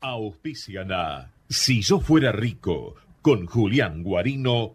Auspician Si yo fuera rico con Julián Guarino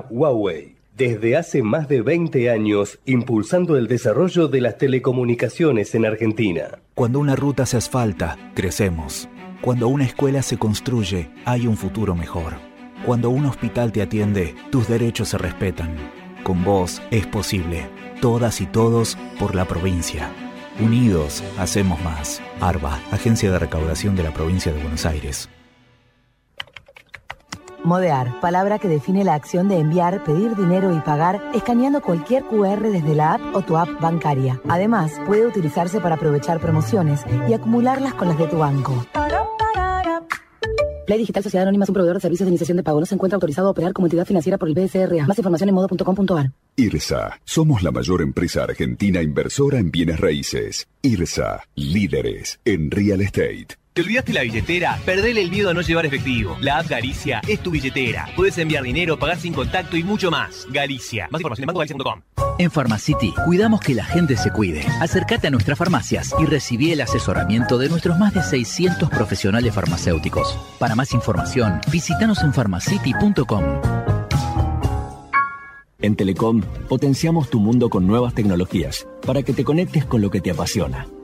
Huawei. Desde hace más de 20 años, impulsando el desarrollo de las telecomunicaciones en Argentina. Cuando una ruta se asfalta, crecemos. Cuando una escuela se construye, hay un futuro mejor. Cuando un hospital te atiende, tus derechos se respetan. Con vos es posible. Todas y todos por la provincia. Unidos, hacemos más. ARBA, Agencia de Recaudación de la Provincia de Buenos Aires. Modear, palabra que define la acción de enviar, pedir dinero y pagar escaneando cualquier QR desde la app o tu app bancaria. Además, puede utilizarse para aprovechar promociones y acumularlas con las de tu banco. Play Digital Sociedad Anónima es un proveedor de servicios de iniciación de pago. No se encuentra autorizado a operar como entidad financiera por el BSRA. Más información en modo.com.ar. IRSA. Somos la mayor empresa argentina inversora en bienes raíces. IRSA. Líderes en real estate. ¿Te olvidaste la billetera? Perdele el miedo a no llevar efectivo. La app Galicia es tu billetera. Puedes enviar dinero, pagar sin contacto y mucho más. Galicia. Más información en bancogalicia.com. En Pharmacity cuidamos que la gente se cuide. Acércate a nuestras farmacias y recibí el asesoramiento de nuestros más de 600 profesionales farmacéuticos. Para más información, visítanos en pharmacity.com. En Telecom, potenciamos tu mundo con nuevas tecnologías para que te conectes con lo que te apasiona.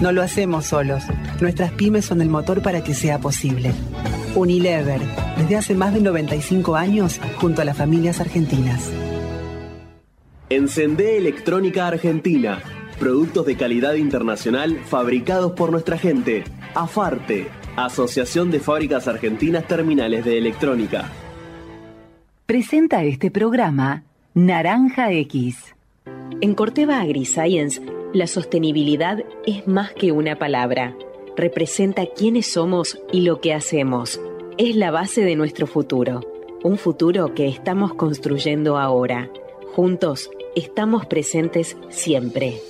No lo hacemos solos. Nuestras pymes son el motor para que sea posible. Unilever, desde hace más de 95 años, junto a las familias argentinas. Encendé Electrónica Argentina. Productos de calidad internacional fabricados por nuestra gente. AFARTE, Asociación de Fábricas Argentinas Terminales de Electrónica. Presenta este programa Naranja X. En Corteva AgriScience, la sostenibilidad es más que una palabra. Representa quiénes somos y lo que hacemos. Es la base de nuestro futuro. Un futuro que estamos construyendo ahora. Juntos estamos presentes siempre.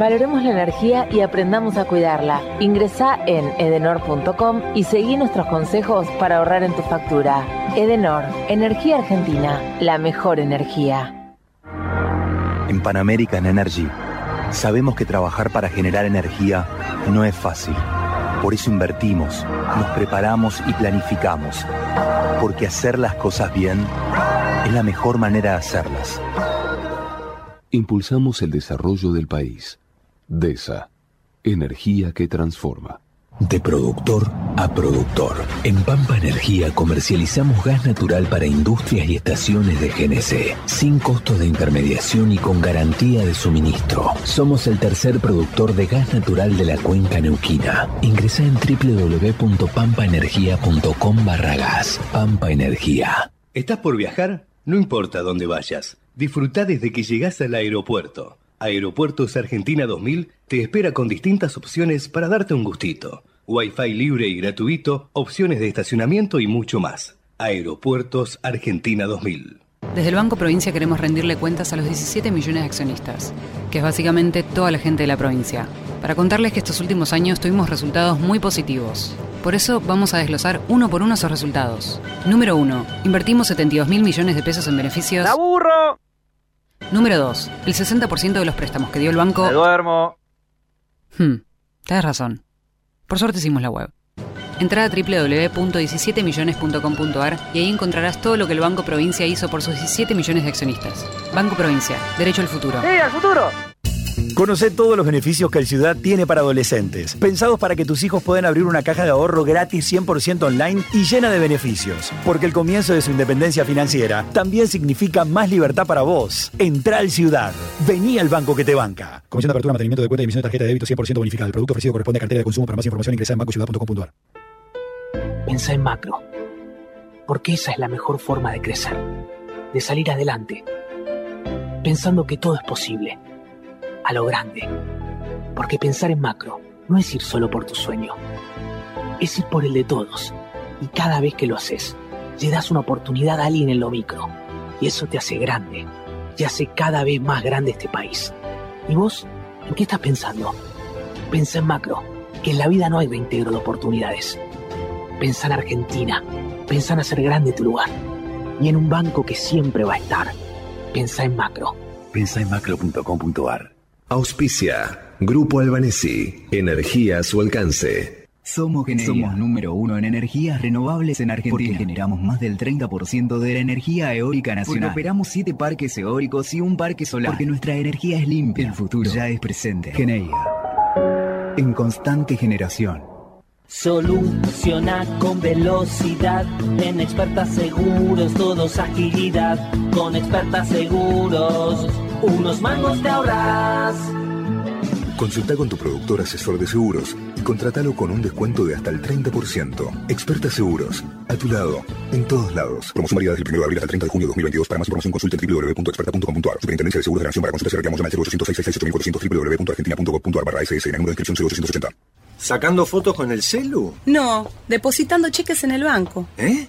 Valoremos la energía y aprendamos a cuidarla. Ingresa en edenor.com y seguí nuestros consejos para ahorrar en tu factura. Edenor, Energía Argentina, la mejor energía. En Pan American Energy sabemos que trabajar para generar energía no es fácil. Por eso invertimos, nos preparamos y planificamos. Porque hacer las cosas bien es la mejor manera de hacerlas. Impulsamos el desarrollo del país. DESA. Energía que transforma. De productor a productor. En Pampa Energía comercializamos gas natural para industrias y estaciones de GNC, sin costos de intermediación y con garantía de suministro. Somos el tercer productor de gas natural de la cuenca neuquina. Ingresa en www.pampaenergia.com barra gas. Pampa Energía. ¿Estás por viajar? No importa dónde vayas. Disfruta desde que llegas al aeropuerto. Aeropuertos Argentina 2000 te espera con distintas opciones para darte un gustito. Wi-Fi libre y gratuito, opciones de estacionamiento y mucho más. Aeropuertos Argentina 2000. Desde el Banco Provincia queremos rendirle cuentas a los 17 millones de accionistas, que es básicamente toda la gente de la provincia, para contarles que estos últimos años tuvimos resultados muy positivos. Por eso vamos a desglosar uno por uno esos resultados. Número 1. Invertimos 72 mil millones de pesos en beneficios. ¡La burro! Número 2. El 60% de los préstamos que dio el banco... ¡Me duermo! Hmm, tienes razón. Por suerte hicimos la web. Entra a www.17millones.com.ar y ahí encontrarás todo lo que el Banco Provincia hizo por sus 17 millones de accionistas. Banco Provincia, derecho al futuro. ¡Sí, al futuro! Conoce todos los beneficios que el Ciudad tiene para adolescentes, pensados para que tus hijos puedan abrir una caja de ahorro gratis 100% online y llena de beneficios. Porque el comienzo de su independencia financiera también significa más libertad para vos. Entra al Ciudad. Vení al banco que te banca. Comisión de apertura, mantenimiento de cuenta y emisión de tarjeta de débito 100% bonificada. El producto ofrecido corresponde a cartera de consumo. Para más información ingresa en bancociudad.com.ar. Pensa en macro. Porque esa es la mejor forma de crecer. De salir adelante. Pensando que todo es posible a lo grande. Porque pensar en macro no es ir solo por tu sueño, es ir por el de todos. Y cada vez que lo haces, le das una oportunidad a alguien en lo micro. Y eso te hace grande, y hace cada vez más grande este país. ¿Y vos? ¿En qué estás pensando? Pensa en macro, que en la vida no hay reintegro de oportunidades. Pensa en Argentina, pensa en hacer grande tu lugar. Y en un banco que siempre va a estar. Pensa en macro. Pensa en macro.com.ar Auspicia. Grupo Albanesi. Energía a su alcance. Somos Somos número uno en energías renovables en Argentina. Porque generamos más del 30% de la energía eólica nacional. Porque operamos siete parques eólicos y un parque solar. Porque nuestra energía es limpia. El futuro ya es presente. Geneia. En constante generación. Soluciona con velocidad. En expertas seguros, todos agilidad. Con expertas seguros unos mangos te ahorras. Consulta con tu productor asesor de seguros y contratalo con un descuento de hasta el 30%. Experta Seguros, a tu lado, en todos lados. Promoción válida desde el 1 de abril hasta el 30 de junio de 2022. Para más información consulta www.experta.com.ar. Superintendencia de Seguros de la Nación para consultas y reclamos al 0800 www.argentina.gov.ar barra SS en el número de inscripción 0880. ¿Sacando fotos con el celu? No, depositando cheques en el banco. ¿Eh?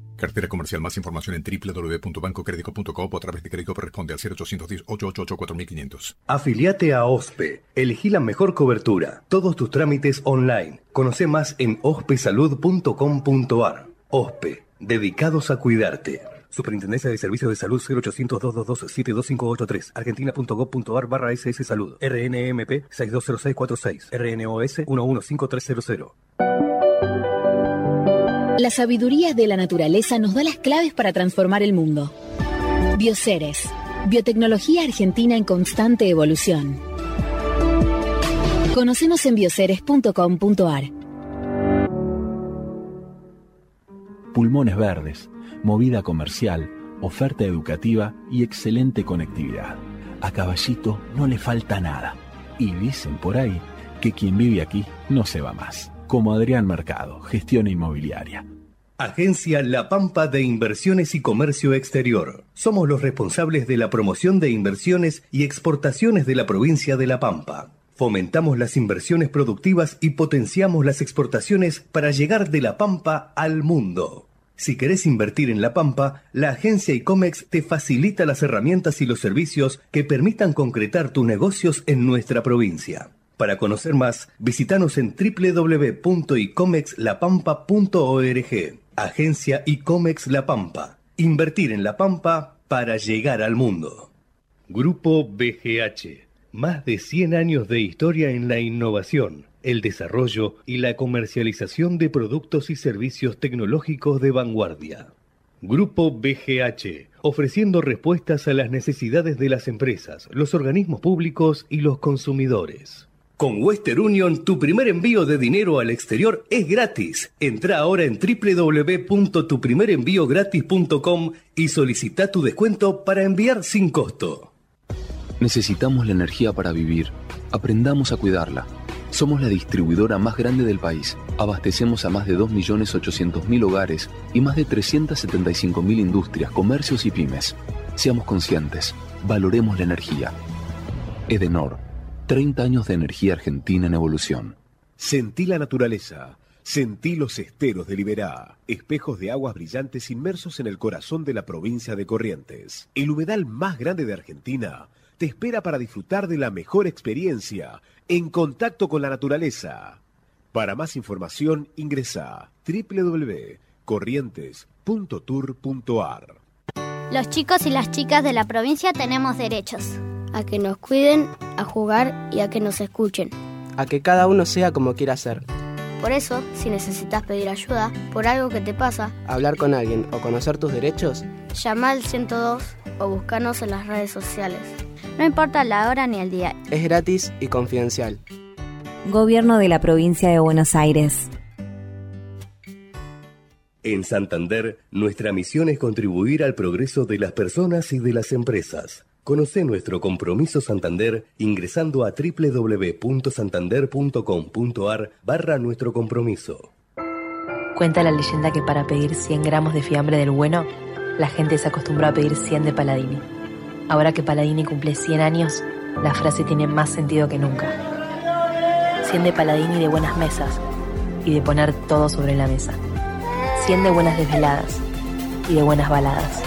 Cartera comercial. Más información en www.bancocredico.com o a través de crédito responde al 0810 888 4500. Afiliate a OSPE. Elegí la mejor cobertura. Todos tus trámites online. Conoce más en ospesalud.com.ar. OSPE. Dedicados a cuidarte. Superintendencia de Servicios de Salud 0800 222 72583 argentina.gov.ar barra SS Salud RNMP 620646 RNOS 115300 la sabiduría de la naturaleza nos da las claves para transformar el mundo. Bioceres, biotecnología argentina en constante evolución. Conocemos en bioceres.com.ar. Pulmones verdes, movida comercial, oferta educativa y excelente conectividad. A Caballito no le falta nada. Y dicen por ahí que quien vive aquí no se va más como Adrián Mercado, gestión inmobiliaria. Agencia La Pampa de Inversiones y Comercio Exterior. Somos los responsables de la promoción de inversiones y exportaciones de la provincia de La Pampa. Fomentamos las inversiones productivas y potenciamos las exportaciones para llegar de La Pampa al mundo. Si querés invertir en La Pampa, la agencia ICOMEX te facilita las herramientas y los servicios que permitan concretar tus negocios en nuestra provincia. Para conocer más, visitanos en www.icomexlapampa.org. Agencia ICOMEX La Pampa. Invertir en La Pampa para llegar al mundo. Grupo BGH. Más de 100 años de historia en la innovación, el desarrollo y la comercialización de productos y servicios tecnológicos de vanguardia. Grupo BGH, ofreciendo respuestas a las necesidades de las empresas, los organismos públicos y los consumidores. Con Western Union, tu primer envío de dinero al exterior es gratis. Entra ahora en www.tuprimerenviogratis.com y solicita tu descuento para enviar sin costo. Necesitamos la energía para vivir. Aprendamos a cuidarla. Somos la distribuidora más grande del país. Abastecemos a más de 2.800.000 hogares y más de 375.000 industrias, comercios y pymes. Seamos conscientes. Valoremos la energía. Edenor 30 años de energía argentina en evolución. Sentí la naturaleza. Sentí los esteros de Liberá, espejos de aguas brillantes inmersos en el corazón de la provincia de Corrientes. El humedal más grande de Argentina te espera para disfrutar de la mejor experiencia en contacto con la naturaleza. Para más información ingresa corrientes.tour.ar. Los chicos y las chicas de la provincia tenemos derechos. A que nos cuiden, a jugar y a que nos escuchen. A que cada uno sea como quiera ser. Por eso, si necesitas pedir ayuda por algo que te pasa, hablar con alguien o conocer tus derechos, llama al 102 o búscanos en las redes sociales. No importa la hora ni el día. Es gratis y confidencial. Gobierno de la provincia de Buenos Aires. En Santander, nuestra misión es contribuir al progreso de las personas y de las empresas. Conoce nuestro compromiso Santander ingresando a www.santander.com.ar barra nuestro compromiso. Cuenta la leyenda que para pedir 100 gramos de fiambre del bueno, la gente se acostumbró a pedir 100 de Paladini. Ahora que Paladini cumple 100 años, la frase tiene más sentido que nunca. 100 de Paladini de buenas mesas y de poner todo sobre la mesa. 100 de buenas desveladas y de buenas baladas.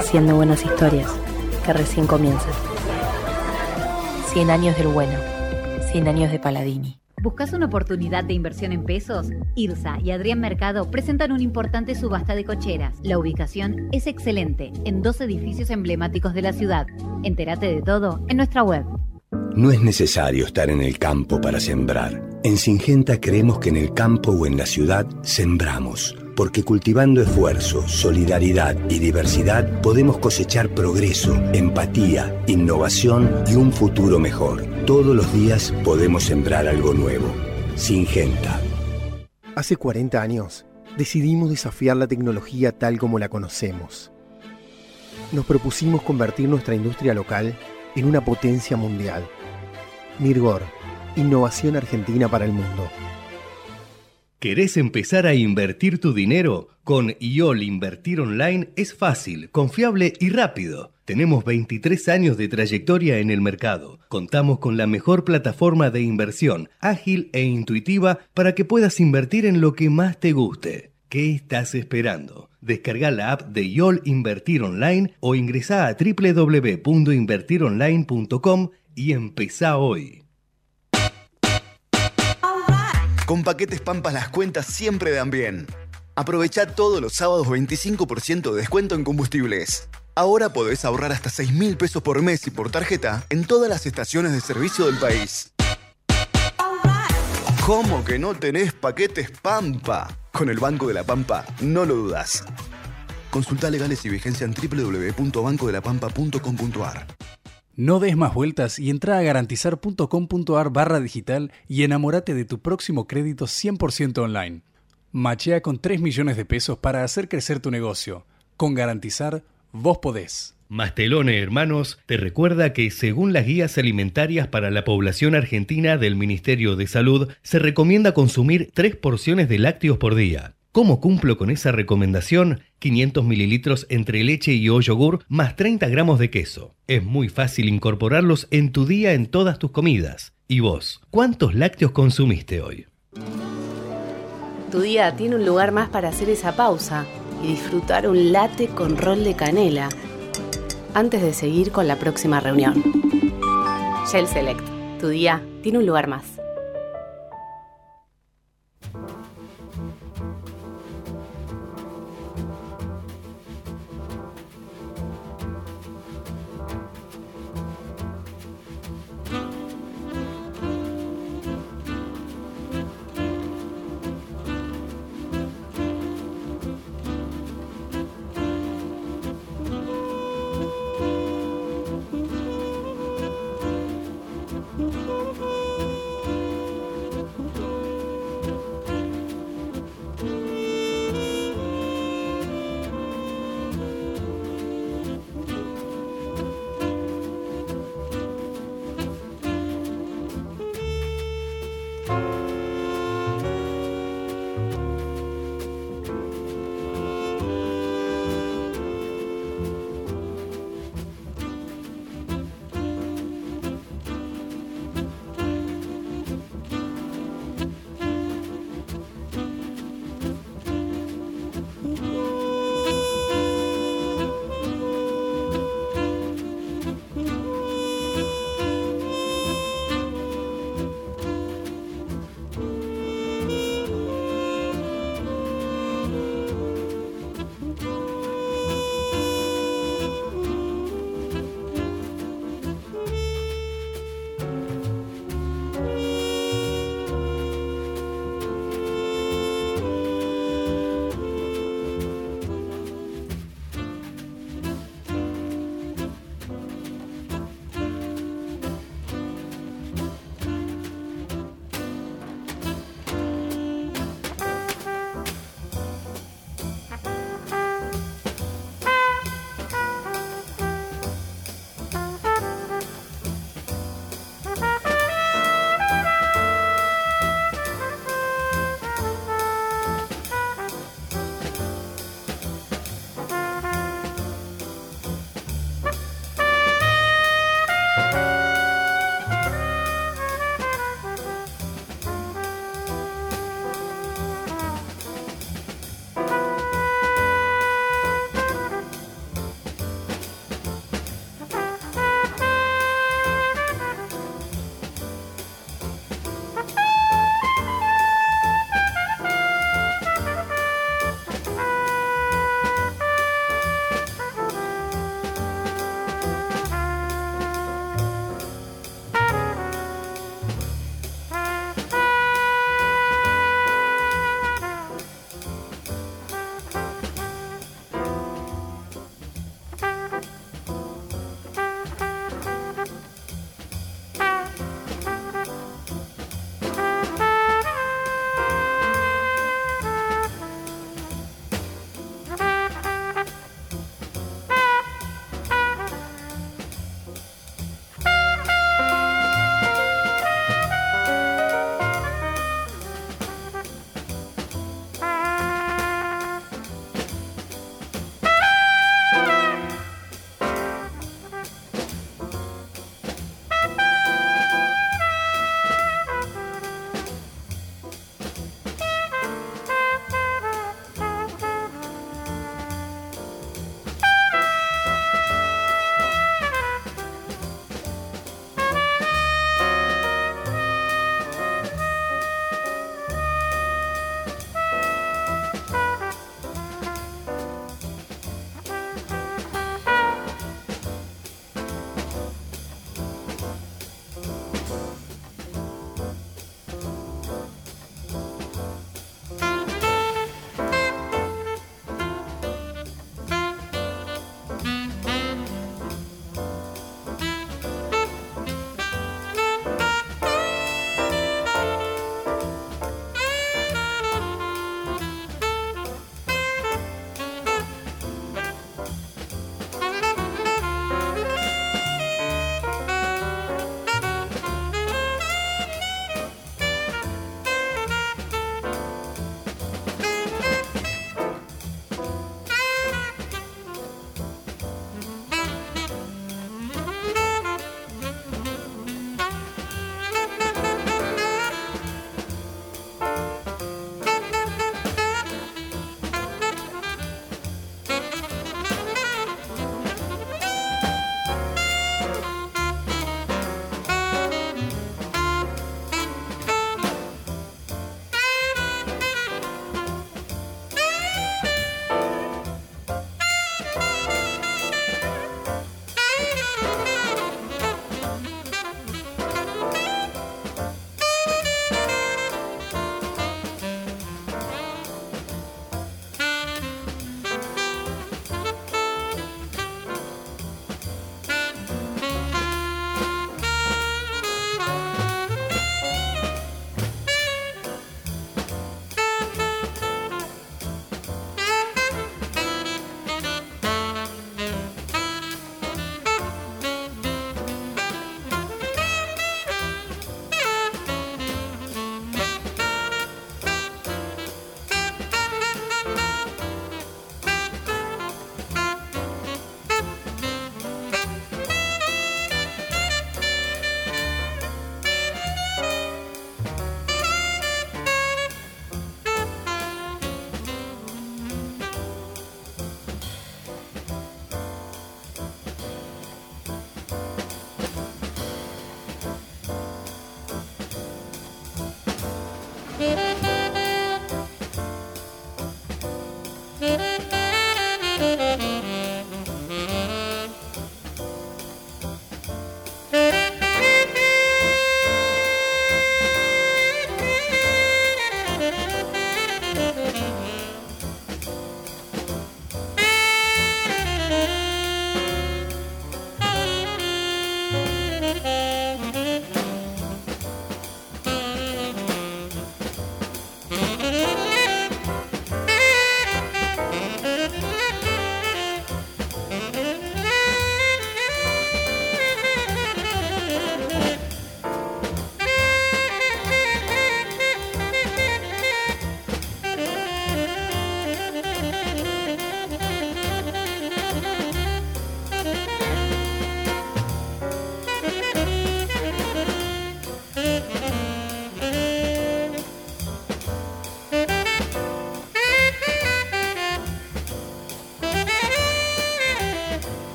100 de buenas historias que recién comienzan. 100 años del bueno. 100 años de Paladini. ¿Buscas una oportunidad de inversión en pesos? IRSA y Adrián Mercado presentan una importante subasta de cocheras. La ubicación es excelente, en dos edificios emblemáticos de la ciudad. Entérate de todo en nuestra web. No es necesario estar en el campo para sembrar. En Singenta creemos que en el campo o en la ciudad sembramos, porque cultivando esfuerzo, solidaridad y diversidad podemos cosechar progreso, empatía, innovación y un futuro mejor. Todos los días podemos sembrar algo nuevo. Singenta. Hace 40 años decidimos desafiar la tecnología tal como la conocemos. Nos propusimos convertir nuestra industria local en una potencia mundial. Mirgor, innovación argentina para el mundo. ¿Querés empezar a invertir tu dinero? Con IOL Invertir Online es fácil, confiable y rápido. Tenemos 23 años de trayectoria en el mercado. Contamos con la mejor plataforma de inversión, ágil e intuitiva para que puedas invertir en lo que más te guste. ¿Qué estás esperando? Descarga la app de IOL Invertir Online o ingresa a www.invertironline.com y empezá hoy. Con paquetes Pampas las cuentas siempre dan bien. Aprovecha todos los sábados 25% de descuento en combustibles. Ahora podés ahorrar hasta 6 mil pesos por mes y por tarjeta en todas las estaciones de servicio del país. ¿Cómo que no tenés paquetes Pampa? Con el Banco de la Pampa, no lo dudas. Consulta legales y vigencia en www.bancodelapampa.com.ar. No des más vueltas y entra a garantizar.com.ar barra digital y enamórate de tu próximo crédito 100% online. Machea con 3 millones de pesos para hacer crecer tu negocio. Con Garantizar, vos podés. Mastelone Hermanos te recuerda que según las guías alimentarias para la población argentina del Ministerio de Salud, se recomienda consumir 3 porciones de lácteos por día. ¿Cómo cumplo con esa recomendación? 500 mililitros entre leche y o yogur más 30 gramos de queso. Es muy fácil incorporarlos en tu día en todas tus comidas. ¿Y vos? ¿Cuántos lácteos consumiste hoy? Tu día tiene un lugar más para hacer esa pausa y disfrutar un latte con rol de canela antes de seguir con la próxima reunión. Shell Select, tu día tiene un lugar más.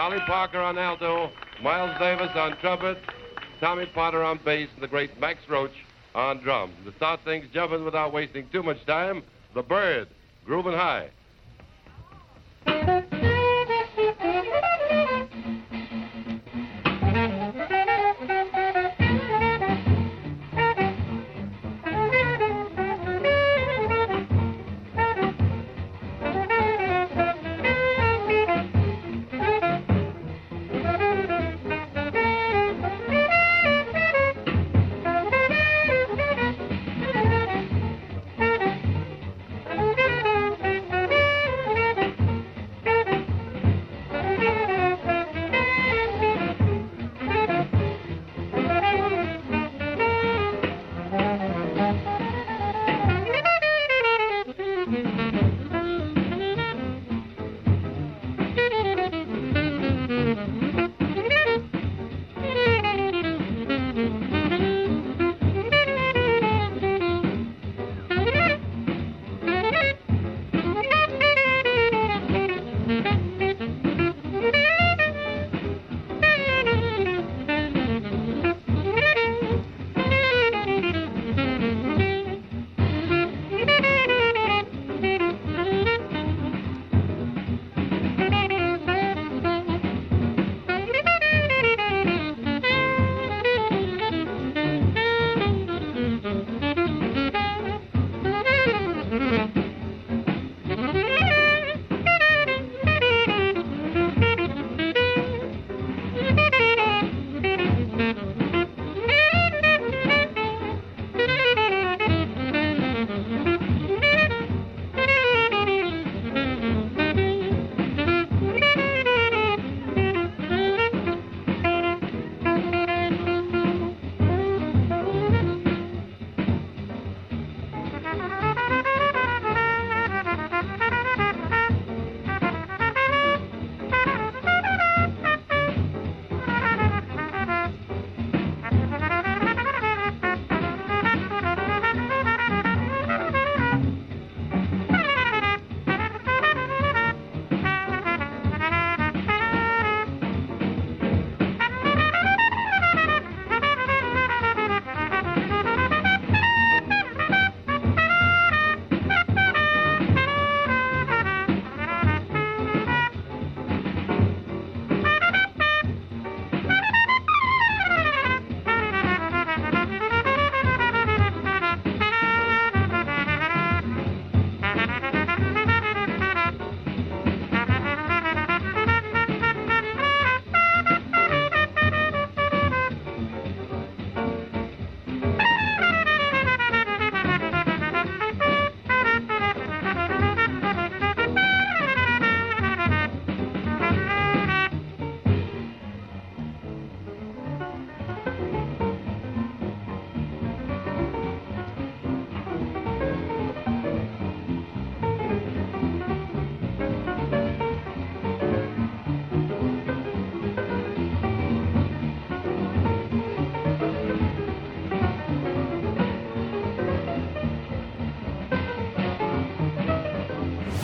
Charlie Parker on alto, Miles Davis on trumpet, Tommy Potter on bass, and the great Max Roach on drums. To start things jumping without wasting too much time, the Bird, grooving high.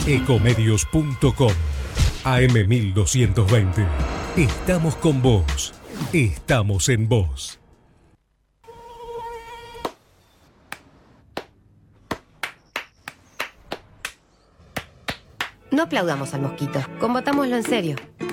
Ecomedios.com AM1220. Estamos con vos. Estamos en vos. No aplaudamos al mosquito, combatámoslo en serio.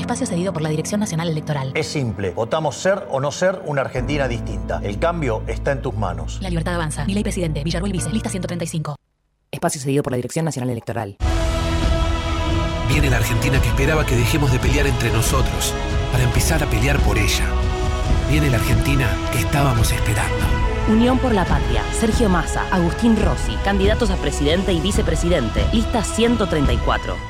Espacio cedido por la Dirección Nacional Electoral. Es simple, votamos ser o no ser una Argentina distinta. El cambio está en tus manos. La libertad avanza. Mi ley presidente, Villarruel Vice, lista 135. Espacio cedido por la Dirección Nacional Electoral. Viene la Argentina que esperaba que dejemos de pelear entre nosotros para empezar a pelear por ella. Viene la Argentina que estábamos esperando. Unión por la Patria, Sergio Massa, Agustín Rossi, candidatos a presidente y vicepresidente, lista 134.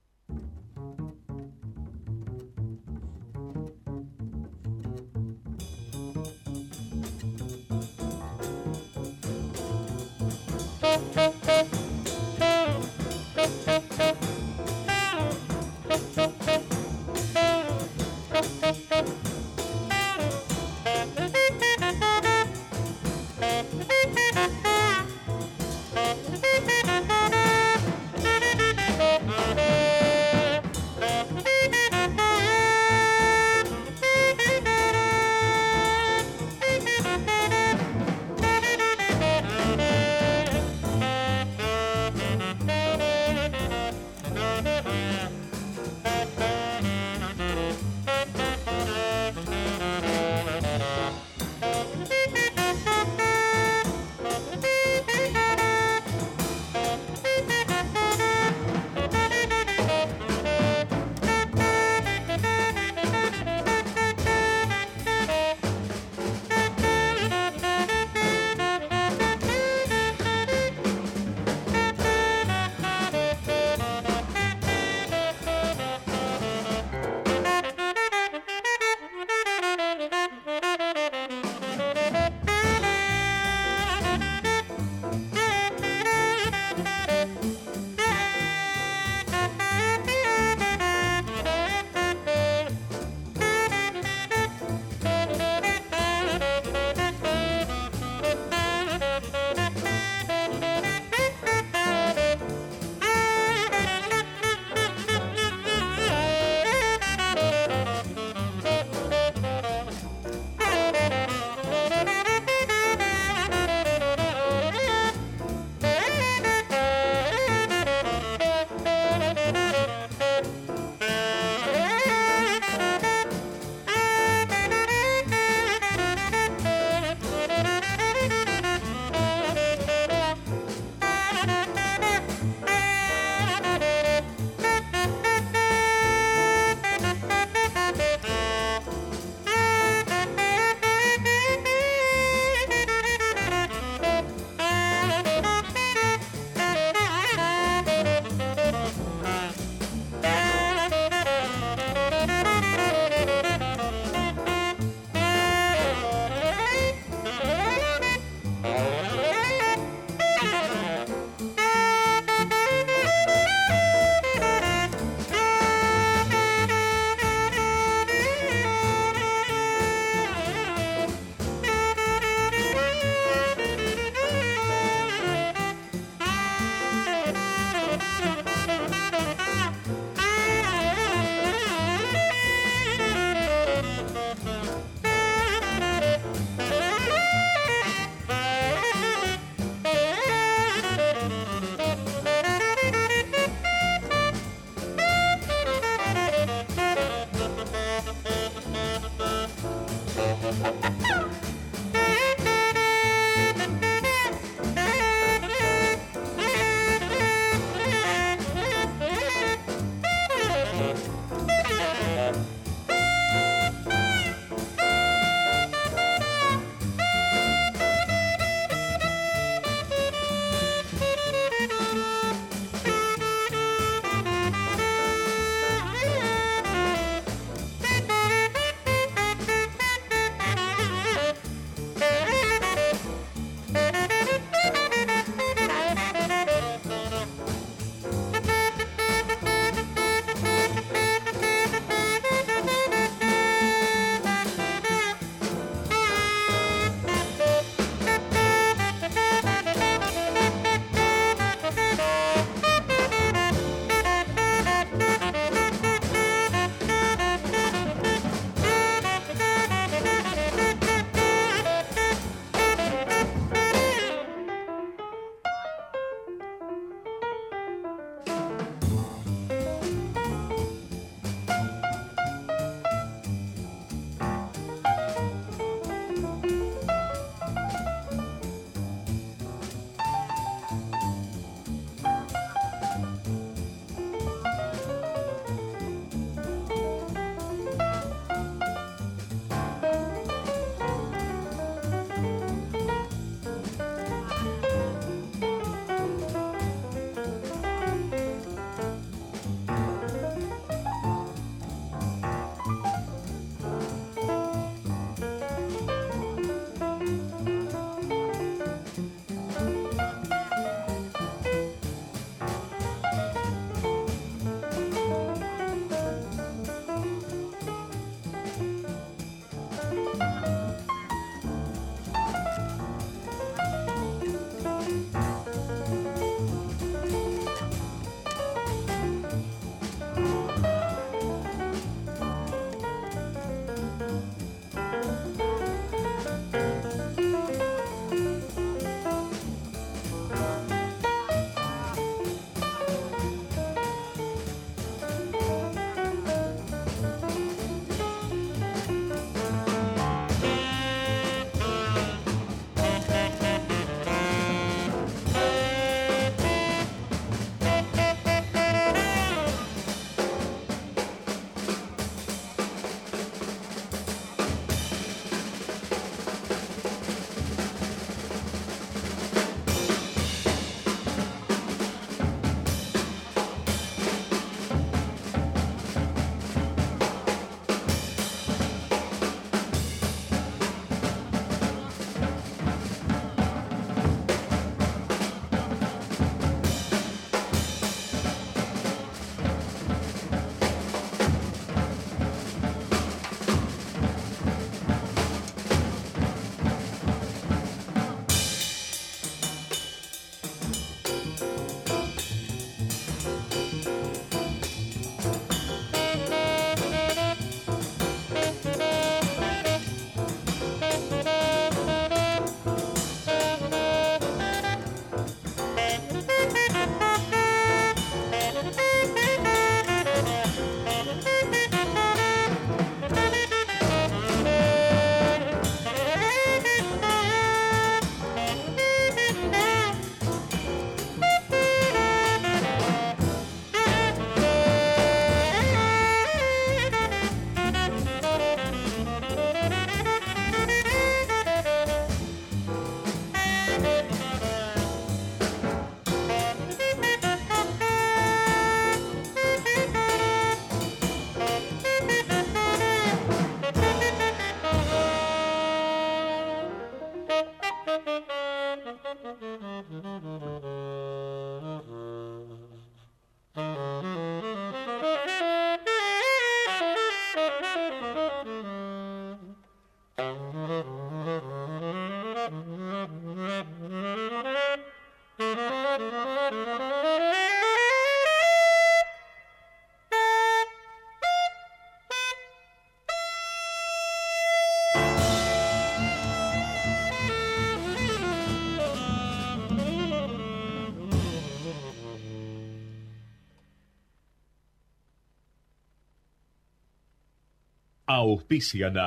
Auspician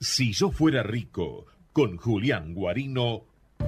Si yo fuera rico con Julián Guarino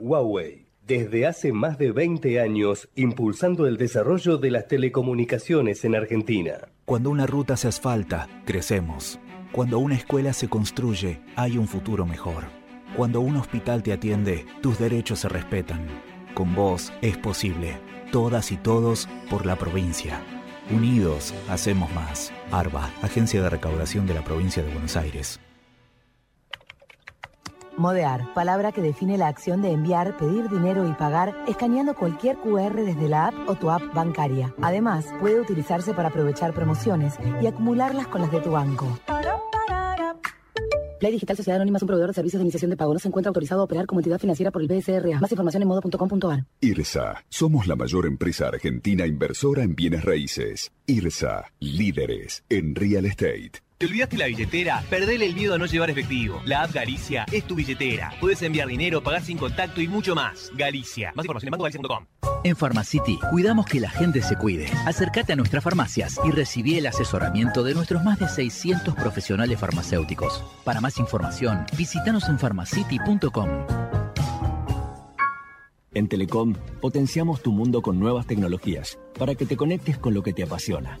Huawei. Desde hace más de 20 años, impulsando el desarrollo de las telecomunicaciones en Argentina. Cuando una ruta se asfalta, crecemos. Cuando una escuela se construye, hay un futuro mejor. Cuando un hospital te atiende, tus derechos se respetan. Con vos es posible. Todas y todos por la provincia. Unidos, hacemos más. ARBA, Agencia de Recaudación de la Provincia de Buenos Aires. Modear, palabra que define la acción de enviar, pedir dinero y pagar escaneando cualquier QR desde la app o tu app bancaria. Además, puede utilizarse para aprovechar promociones y acumularlas con las de tu banco. Play Digital Sociedad Anónima es un proveedor de servicios de iniciación de pago. No se encuentra autorizado a operar como entidad financiera por el BSRA. Más información en modo.com.ar. IRSA. Somos la mayor empresa argentina inversora en bienes raíces. IRSA. Líderes en real estate. ¿Te olvidaste la billetera? Perdele el miedo a no llevar efectivo. La app Galicia es tu billetera. Puedes enviar dinero, pagar sin contacto y mucho más. Galicia. Más información en bancogalicia.com. En Pharmacity cuidamos que la gente se cuide. Acércate a nuestras farmacias y recibí el asesoramiento de nuestros más de 600 profesionales farmacéuticos. Para más información, visítanos en pharmacity.com. En Telecom potenciamos tu mundo con nuevas tecnologías para que te conectes con lo que te apasiona.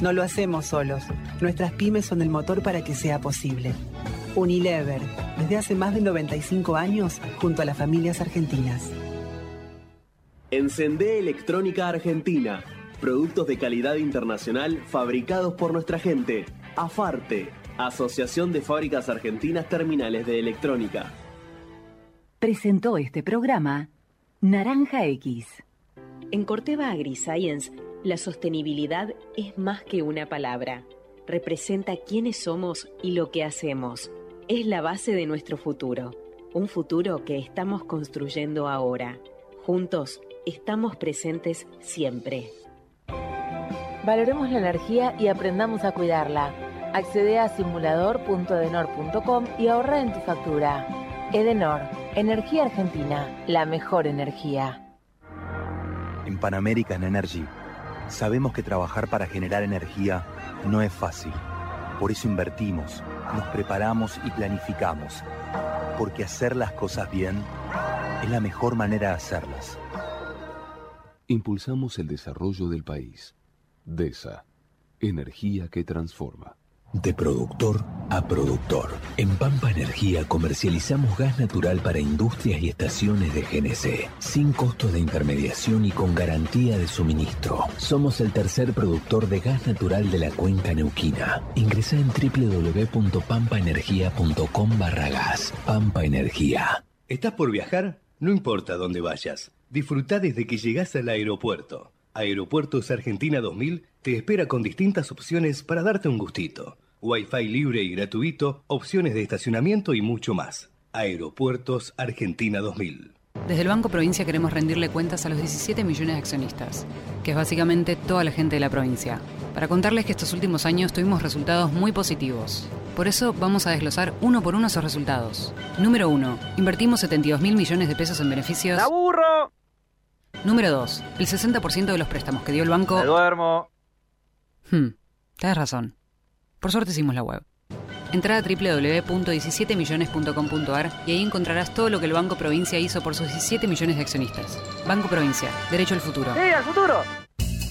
No lo hacemos solos. Nuestras pymes son el motor para que sea posible. Unilever, desde hace más de 95 años, junto a las familias argentinas. Encendé Electrónica Argentina. Productos de calidad internacional fabricados por nuestra gente. AFARTE, Asociación de Fábricas Argentinas Terminales de Electrónica. Presentó este programa Naranja X. En Corteva AgriScience, la sostenibilidad es más que una palabra. Representa quiénes somos y lo que hacemos. Es la base de nuestro futuro. Un futuro que estamos construyendo ahora. Juntos estamos presentes siempre. Valoremos la energía y aprendamos a cuidarla. Accede a simulador.edenor.com y ahorra en tu factura. Edenor, Energía Argentina, la mejor energía. En Pan American Energy sabemos que trabajar para generar energía no es fácil. Por eso invertimos, nos preparamos y planificamos. Porque hacer las cosas bien es la mejor manera de hacerlas. Impulsamos el desarrollo del país. DESA. Energía que transforma. De productor a productor. En Pampa Energía comercializamos gas natural para industrias y estaciones de GNC, sin costo de intermediación y con garantía de suministro. Somos el tercer productor de gas natural de la cuenca neuquina. Ingresa en www.pampaenergia.com barra gas. Pampa Energía. ¿Estás por viajar? No importa dónde vayas. Disfruta desde que llegas al aeropuerto. Aeropuertos Argentina 2000 te espera con distintas opciones para darte un gustito. Wi-Fi libre y gratuito, opciones de estacionamiento y mucho más. Aeropuertos Argentina 2000. Desde el Banco Provincia queremos rendirle cuentas a los 17 millones de accionistas, que es básicamente toda la gente de la provincia, para contarles que estos últimos años tuvimos resultados muy positivos. Por eso vamos a desglosar uno por uno esos resultados. Número 1. Invertimos 72 mil millones de pesos en beneficios. ¡Aburro! Número 2. El 60% de los préstamos que dio el banco. Me duermo. Hmm, tienes razón. Por suerte hicimos la web. Entra a www.17millones.com.ar y ahí encontrarás todo lo que el Banco Provincia hizo por sus 17 millones de accionistas. Banco Provincia, derecho al futuro. ¡Sí, al futuro!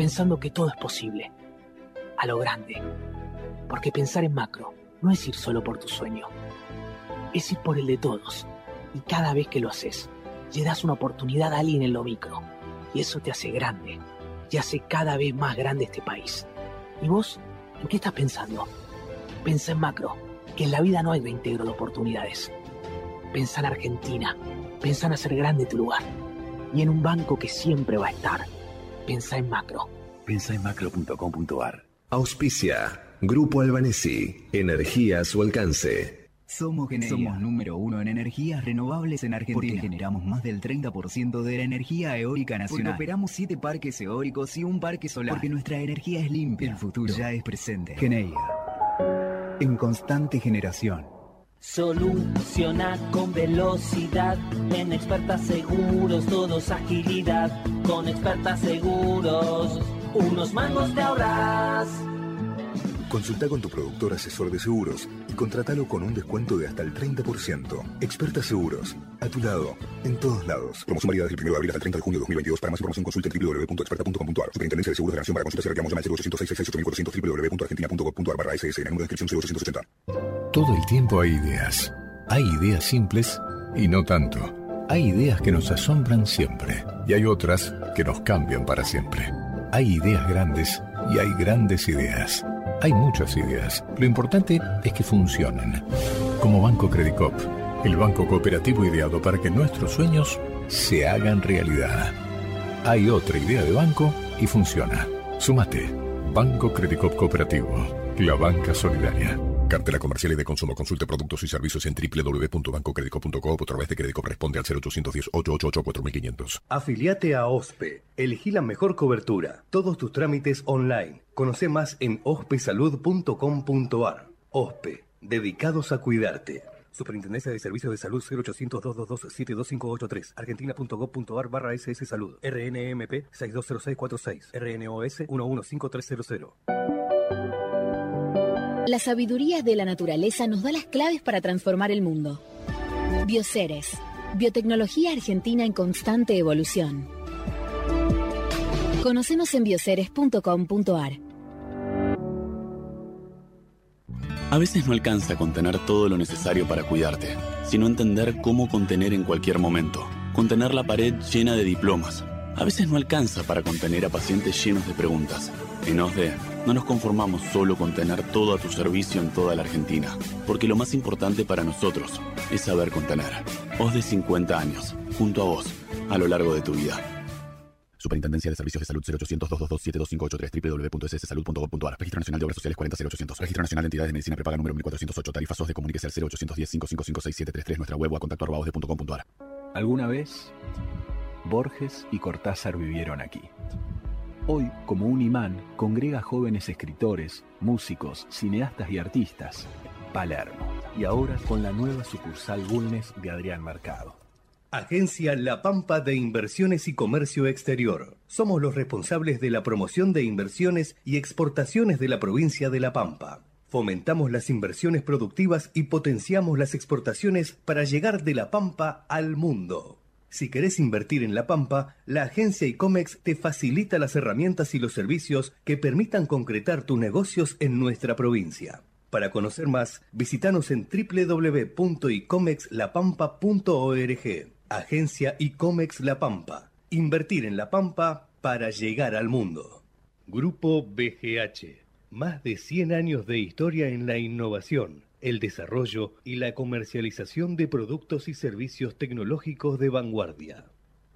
pensando que todo es posible, a lo grande. Porque pensar en macro no es ir solo por tu sueño, es ir por el de todos. Y cada vez que lo haces, le das una oportunidad a alguien en lo micro. Y eso te hace grande, y hace cada vez más grande este país. ¿Y vos? ¿En qué estás pensando? Pensa en macro, que en la vida no hay reintegro de oportunidades. Pensa en Argentina, pensa en hacer grande tu lugar. Y en un banco que siempre va a estar Pensa en macro. Pensa en macro.com.ar. Auspicia. Grupo Albanesi. Energía a su alcance. Somos Somos número uno en energías renovables en Argentina. Porque generamos más del 30% de la energía eólica nacional. Porque operamos siete parques eólicos y un parque solar. Porque nuestra energía es limpia. El futuro ya es presente. Geneia. En constante generación. Soluciona con velocidad. En expertas seguros, todos agilidad. Con expertas seguros, unos mangos te ahorras. Consulta con tu productor asesor de seguros y contratalo con un descuento de hasta el 30%. Experta Seguros, a tu lado, en todos lados. Promoción válida desde el 1 de abril hasta el 30 de junio de 2022. Para más información consulte www.experta.com.ar. Superintendencia de Seguros de Nación para consultas y reclamos llama al 0800 www.argentina.gov.ar barra SS. Número de inscripción 0880. Todo el tiempo hay ideas. Hay ideas simples y no tanto. Hay ideas que nos asombran siempre y hay otras que nos cambian para siempre. Hay ideas grandes y hay grandes ideas. Hay muchas ideas. Lo importante es que funcionen. Como Banco Credicop, el banco cooperativo ideado para que nuestros sueños se hagan realidad. Hay otra idea de banco y funciona. Sumate. Banco Credicop Cooperativo. La banca solidaria. Cartera comercial y de consumo. Consulte productos y servicios en www.bancocredico.com o a través de Crédito responde al 0810-888-4500. Afiliate a OSPE. Elegí la mejor cobertura. Todos tus trámites online. Conoce más en ospesalud.com.ar. OSPE. Dedicados a cuidarte. Superintendencia de Servicios de Salud 0800-222-72583. Argentina.gov.ar barra SS Salud. RNMP 620646. RNOS 115300. La sabiduría de la naturaleza nos da las claves para transformar el mundo. Bioceres. Biotecnología argentina en constante evolución. Conocemos en bioceres.com.ar. A veces no alcanza contener todo lo necesario para cuidarte, sino entender cómo contener en cualquier momento. Contener la pared llena de diplomas. A veces no alcanza para contener a pacientes llenos de preguntas. En OSDE no nos conformamos solo con tener todo a tu servicio en toda la Argentina, porque lo más importante para nosotros es saber contener. OSDE 50 años, junto a vos, a lo largo de tu vida. Superintendencia de Servicios de Salud 0800-222-72583 www.sssalud.gov.ar Registro Nacional de Obras Sociales 40800 Registro Nacional de Entidades de Medicina Prepaga número 1408 Tarifa SOS de Comuníquese al 0810-5556-733 Nuestra web o a contacto arroba osde.com.ar Alguna vez, Borges y Cortázar vivieron aquí. Hoy, como un imán, congrega jóvenes escritores, músicos, cineastas y artistas. Palermo. Y ahora con la nueva sucursal Bulnes de Adrián Mercado. Agencia La Pampa de Inversiones y Comercio Exterior. Somos los responsables de la promoción de inversiones y exportaciones de la provincia de La Pampa. Fomentamos las inversiones productivas y potenciamos las exportaciones para llegar de La Pampa al mundo. Si querés invertir en La Pampa, la agencia ICOMEX te facilita las herramientas y los servicios que permitan concretar tus negocios en nuestra provincia. Para conocer más, visitanos en www.icomexlapampa.org. Agencia ICOMEX La Pampa. Invertir en La Pampa para llegar al mundo. Grupo BGH. Más de 100 años de historia en la innovación, el desarrollo y la comercialización de productos y servicios tecnológicos de vanguardia.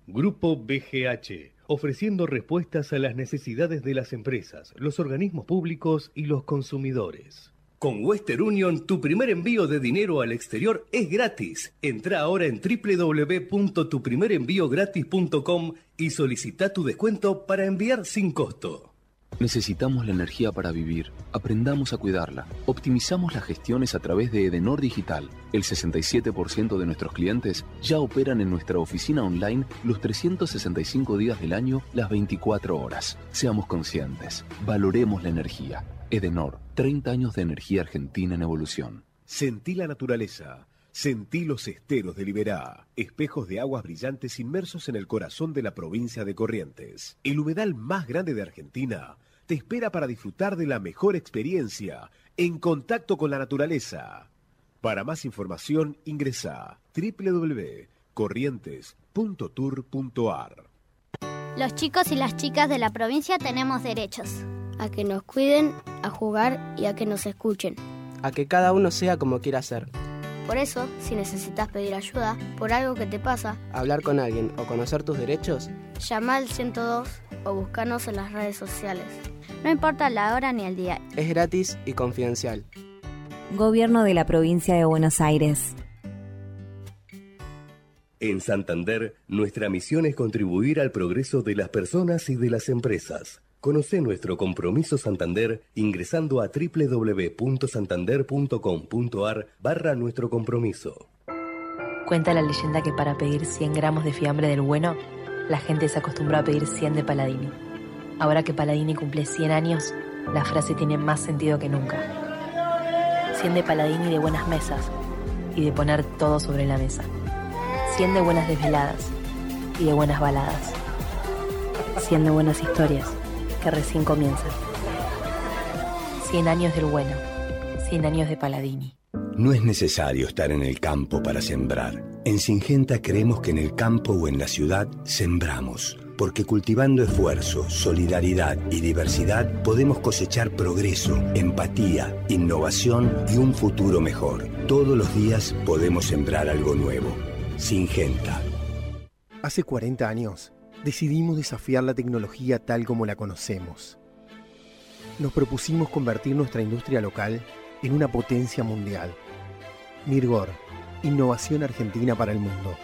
Grupo BGH, ofreciendo respuestas a las necesidades de las empresas, los organismos públicos y los consumidores. Con Western Union, tu primer envío de dinero al exterior es gratis. Entra ahora en www.tuprimerenviogratis.com y solicita tu descuento para enviar sin costo. Necesitamos la energía para vivir. Aprendamos a cuidarla. Optimizamos las gestiones a través de Edenor Digital. El 67% de nuestros clientes ya operan en nuestra oficina online los 365 días del año, las 24 horas. Seamos conscientes. Valoremos la energía. Edenor, 30 años de energía argentina en evolución. Sentí la naturaleza. Sentí los esteros de Liberá, espejos de aguas brillantes inmersos en el corazón de la provincia de Corrientes. El humedal más grande de Argentina te espera para disfrutar de la mejor experiencia en contacto con la naturaleza. Para más información ingresa www.corrientes.tour.ar. Los chicos y las chicas de la provincia tenemos derechos. A que nos cuiden, a jugar y a que nos escuchen. A que cada uno sea como quiera ser. Por eso, si necesitas pedir ayuda por algo que te pasa, hablar con alguien o conocer tus derechos, llama al 102 o búscanos en las redes sociales. No importa la hora ni el día. Es gratis y confidencial. Gobierno de la provincia de Buenos Aires. En Santander, nuestra misión es contribuir al progreso de las personas y de las empresas. Conoce nuestro compromiso Santander ingresando a www.santander.com.ar barra nuestro compromiso. Cuenta la leyenda que para pedir 100 gramos de fiambre del bueno, la gente se acostumbró a pedir 100 de Paladini. Ahora que Paladini cumple 100 años, la frase tiene más sentido que nunca. 100 de Paladini de buenas mesas y de poner todo sobre la mesa. 100 de buenas desveladas y de buenas baladas. 100 de buenas historias que recién comienzan. 100 años del bueno, 100 años de Paladini. No es necesario estar en el campo para sembrar. En Singenta creemos que en el campo o en la ciudad sembramos, porque cultivando esfuerzo, solidaridad y diversidad podemos cosechar progreso, empatía, innovación y un futuro mejor. Todos los días podemos sembrar algo nuevo. Singenta. Hace 40 años decidimos desafiar la tecnología tal como la conocemos. Nos propusimos convertir nuestra industria local en una potencia mundial. Mirgor, innovación argentina para el mundo.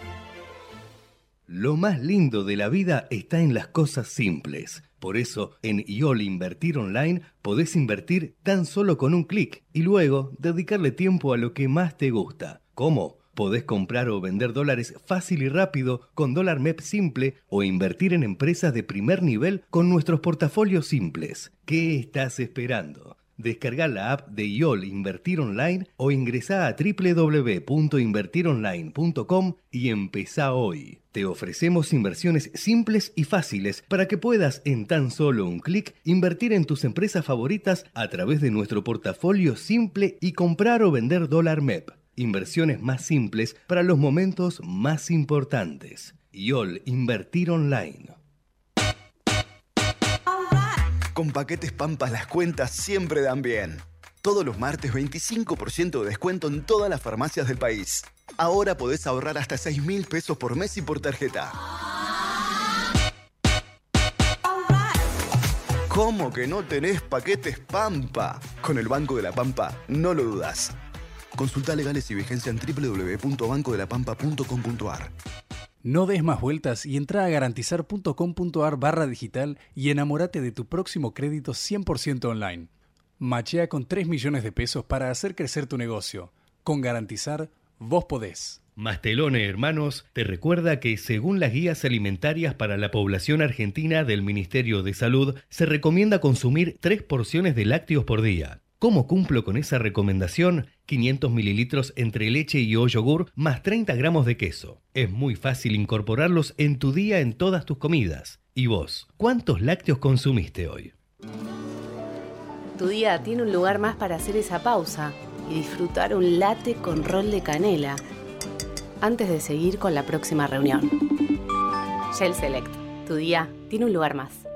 Lo más lindo de la vida está en las cosas simples. Por eso, en IOL Invertir Online podés invertir tan solo con un clic y luego dedicarle tiempo a lo que más te gusta. ¿Cómo? Podés comprar o vender dólares fácil y rápido con dólar MEP simple o invertir en empresas de primer nivel con nuestros portafolios simples. ¿Qué estás esperando? Descarga la app de IOL Invertir Online o ingresa a www.invertironline.com y empezá hoy. Te ofrecemos inversiones simples y fáciles para que puedas en tan solo un clic invertir en tus empresas favoritas a través de nuestro portafolio simple y comprar o vender dólar MEP. Inversiones más simples para los momentos más importantes. IOL Invertir Online. Con paquetes Pampas las cuentas siempre dan bien. Todos los martes 25% de descuento en todas las farmacias del país. Ahora podés ahorrar hasta 6 mil pesos por mes y por tarjeta. ¿Cómo que no tenés paquetes Pampa? Con el Banco de la Pampa no lo dudas. Consulta legales y vigencia en www.bancodelapampa.com.ar. No des más vueltas y entra a garantizar.com.ar barra digital y enamórate de tu próximo crédito 100% online. Machea con 3 millones de pesos para hacer crecer tu negocio. Con Garantizar, vos podés. Mastelone Hermanos te recuerda que según las guías alimentarias para la población argentina del Ministerio de Salud, se recomienda consumir 3 porciones de lácteos por día. ¿Cómo cumplo con esa recomendación? 500 mililitros entre leche y o yogur más 30 gramos de queso. Es muy fácil incorporarlos en tu día en todas tus comidas. ¿Y vos? ¿Cuántos lácteos consumiste hoy? Tu día tiene un lugar más para hacer esa pausa y disfrutar un latte con rol de canela. antes de seguir con la próxima reunión. Shell Select, tu día tiene un lugar más.